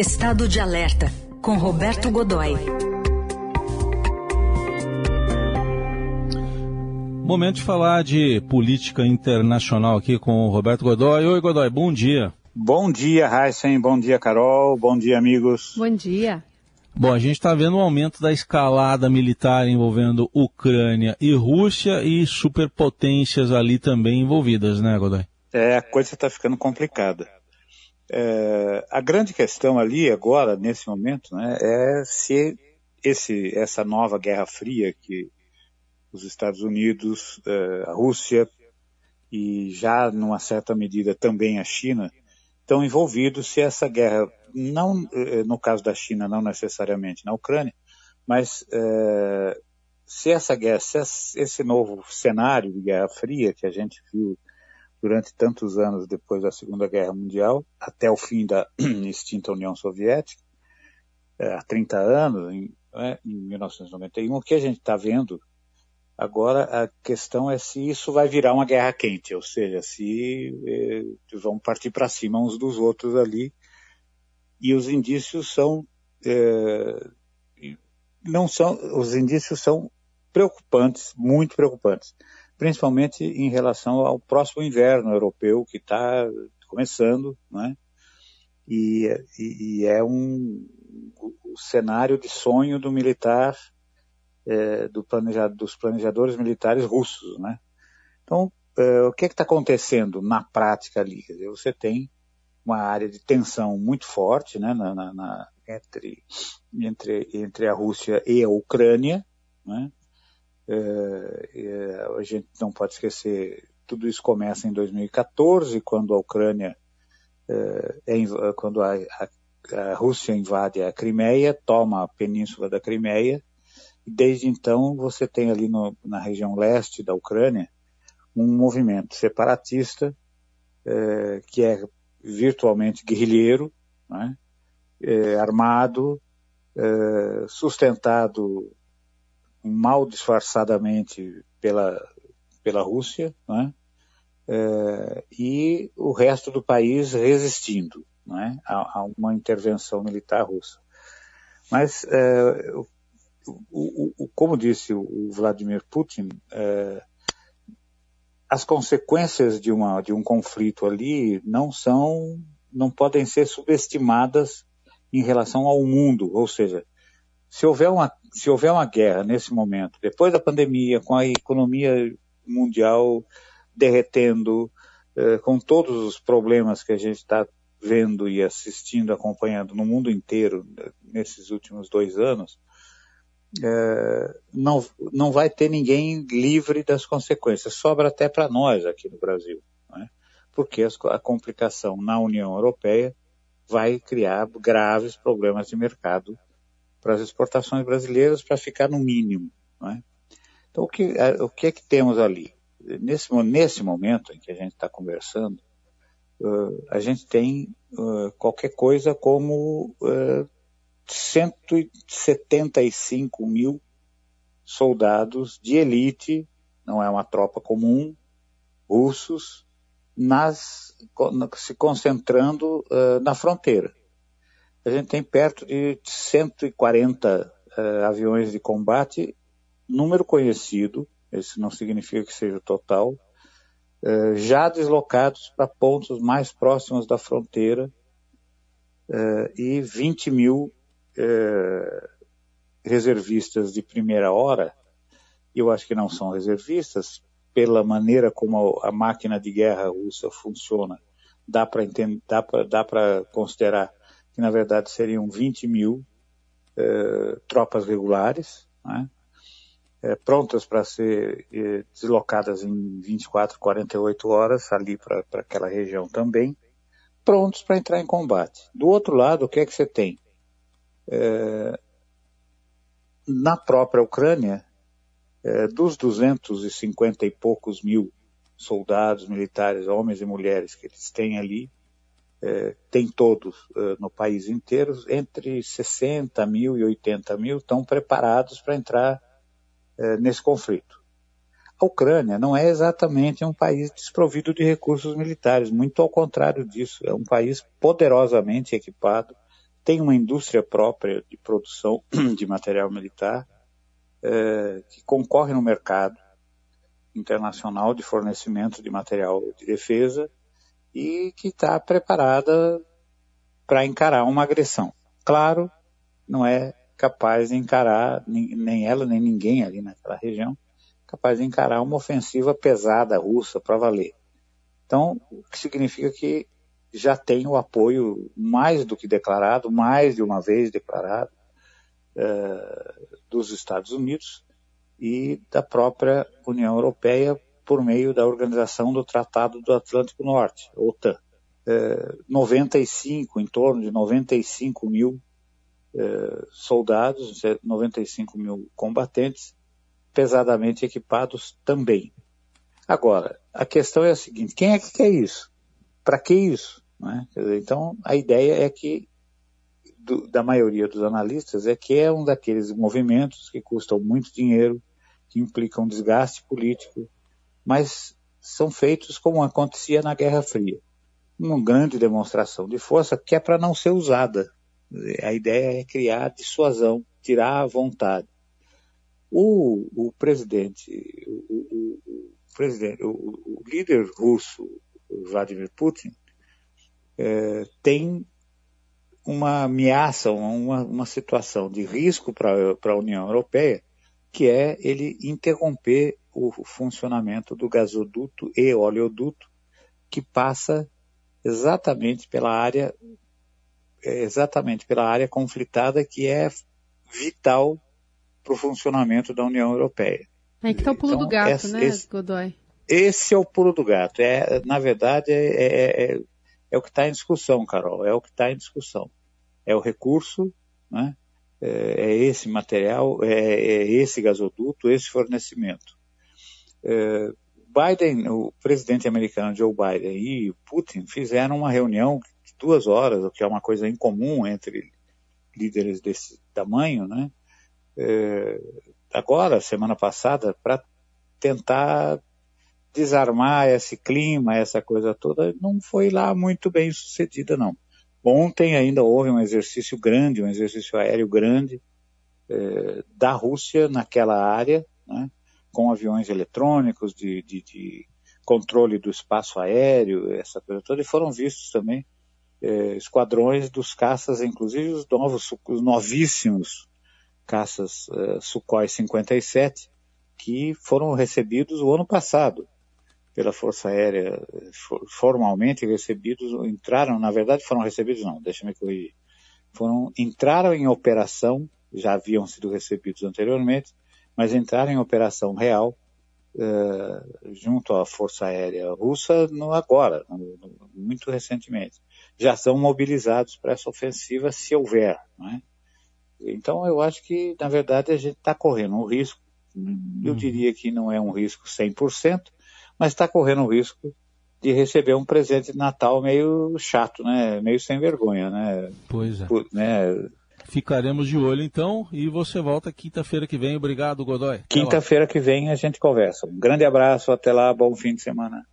Estado de Alerta, com Roberto Godoy. Momento de falar de política internacional aqui com o Roberto Godoy. Oi, Godoy, bom dia. Bom dia, Heisen. Bom dia, Carol. Bom dia, amigos. Bom dia. Bom, a gente está vendo um aumento da escalada militar envolvendo Ucrânia e Rússia e superpotências ali também envolvidas, né, Godoy? É, a coisa está ficando complicada. É, a grande questão ali agora, nesse momento, né, é se esse, essa nova Guerra Fria que os Estados Unidos, é, a Rússia e já numa certa medida também a China estão envolvidos, se essa guerra não eh, no caso da China, não necessariamente na Ucrânia, mas é, se essa guerra, se esse novo cenário de Guerra Fria que a gente viu durante tantos anos depois da Segunda Guerra Mundial, até o fim da extinta União Soviética, é, há 30 anos, em, é, em 1991, o que a gente está vendo agora, a questão é se isso vai virar uma guerra quente, ou seja, se é, vão partir para cima uns dos outros ali, e os indícios são é, não são os indícios são preocupantes, muito preocupantes, principalmente em relação ao próximo inverno europeu que está começando, né? E, e, e, é um cenário de sonho do militar, é, do planejado, dos planejadores militares russos, né? Então, é, o que é está acontecendo na prática ali? Dizer, você tem uma área de tensão muito forte né, na, na, na, entre, entre, entre a Rússia e a Ucrânia. Né? É, é, a gente não pode esquecer, tudo isso começa em 2014, quando a Ucrânia, é, é, quando a, a, a, Rússia invade a Crimeia, toma a península da Crimeia, e desde então você tem ali no, na região leste da Ucrânia um movimento separatista é, que é virtualmente guerrilheiro, né? é, armado, é, sustentado mal disfarçadamente pela, pela Rússia, né? é, e o resto do país resistindo né? a, a, uma intervenção militar russa. Mas, é, o, o, o, como disse o Vladimir Putin, é, as consequências de, uma, de um conflito ali não são, não podem ser subestimadas em relação ao mundo, ou seja, se houver uma, se houver uma guerra nesse momento, depois da pandemia, com a economia mundial derretendo, eh, com todos os problemas que a gente está vendo e assistindo, acompanhando no mundo inteiro né, nesses últimos dois anos, é, não, não vai ter ninguém livre das consequências. Sobra até para nós aqui no Brasil, né? porque a complicação na União Europeia vai criar graves problemas de mercado para as exportações brasileiras para ficar no mínimo. Né? Então, o que, o que é que temos ali? Nesse, nesse momento em que a gente está conversando, uh, a gente tem uh, qualquer coisa como uh, 175 mil soldados de elite, não é uma tropa comum, russos, nas, se concentrando uh, na fronteira. A gente tem perto de 140 uh, aviões de combate, número conhecido, isso não significa que seja total, uh, já deslocados para pontos mais próximos da fronteira e 20 mil é, reservistas de primeira hora, eu acho que não são reservistas, pela maneira como a máquina de guerra russa funciona, dá para considerar que na verdade seriam 20 mil tropas regulares, né? É, prontas para ser é, deslocadas em 24, 48 horas ali para aquela região também, prontos para entrar em combate. Do outro lado, o que é que você tem? É, na própria Ucrânia, dos 250 e poucos mil soldados militares, homens e mulheres que eles têm ali, é, tem todos é, no país inteiro, entre 60 mil e 80 mil estão preparados para entrar é, nesse conflito. A Ucrânia não é exatamente um país desprovido de recursos militares, muito ao contrário disso, é um país poderosamente equipado, tem uma indústria própria de produção de material militar, é, que concorre no mercado internacional de fornecimento de material de defesa e que está preparada para encarar uma agressão. Claro, não é capaz de encarar, nem ela nem ninguém ali naquela região, capaz de encarar uma ofensiva pesada russa para valer. Então, o que significa que já tem o apoio mais do que declarado, mais de uma vez declarado, eh, dos Estados Unidos e da própria União Europeia por meio da Organização do Tratado do Atlântico Norte, OTAN. 95, eh, em torno de 95 mil eh, soldados, 95 mil combatentes, pesadamente equipados também. Agora, a questão é a seguinte: quem é que quer isso? Para que isso? Né? Então, a ideia é que, do, da maioria dos analistas, é que é um daqueles movimentos que custam muito dinheiro, que implicam desgaste político, mas são feitos como acontecia na Guerra Fria uma grande demonstração de força que é para não ser usada. A ideia é criar dissuasão, tirar a vontade. O, o presidente, o, o, presidente, o, líder russo, Vladimir Putin, é, tem uma ameaça, uma, uma situação de risco para a União Europeia, que é ele interromper o funcionamento do gasoduto e oleoduto que passa exatamente pela área exatamente pela área conflitada que é vital para o funcionamento da União Europeia. Aí que está o pulo então, do gato, esse, né, esse, Godoy? Esse é o pulo do gato. É, na verdade, é, é, é, é o que está em discussão, Carol. É o que está em discussão. É o recurso, né? é, é esse material, é, é, esse gasoduto, esse fornecimento. É, Biden, o presidente americano Joe Biden e Putin fizeram uma reunião duas horas, o que é uma coisa incomum entre líderes desse tamanho, né? É, agora, semana passada, para tentar desarmar esse clima, essa coisa toda, não foi lá muito bem sucedida, não. Ontem ainda houve um exercício grande, um exercício aéreo grande é, da Rússia naquela área, né? com aviões eletrônicos, de, de, de, controle do espaço aéreo, essa coisa toda, e foram vistos também é, esquadrões dos caças, inclusive os novos, os novíssimos caças é, Sukhoi 57, que foram recebidos o ano passado pela Força Aérea, formalmente recebidos, entraram, na verdade foram recebidos não, deixa-me corrigir, foram, entraram em operação, já haviam sido recebidos anteriormente, mas entraram em operação real uh, junto à Força Aérea Russa no agora, no, no, muito recentemente. Já são mobilizados para essa ofensiva se houver. É? Então eu acho que, na verdade, a gente está correndo um risco, eu uhum. diria que não é um risco 100%, mas está correndo um risco de receber um presente de Natal meio chato, né? Meio sem vergonha, né? Pois é. Por, né? Ficaremos de olho então e você volta quinta-feira que vem. Obrigado, Godoy. Quinta-feira que vem a gente conversa. Um grande abraço, até lá, bom fim de semana.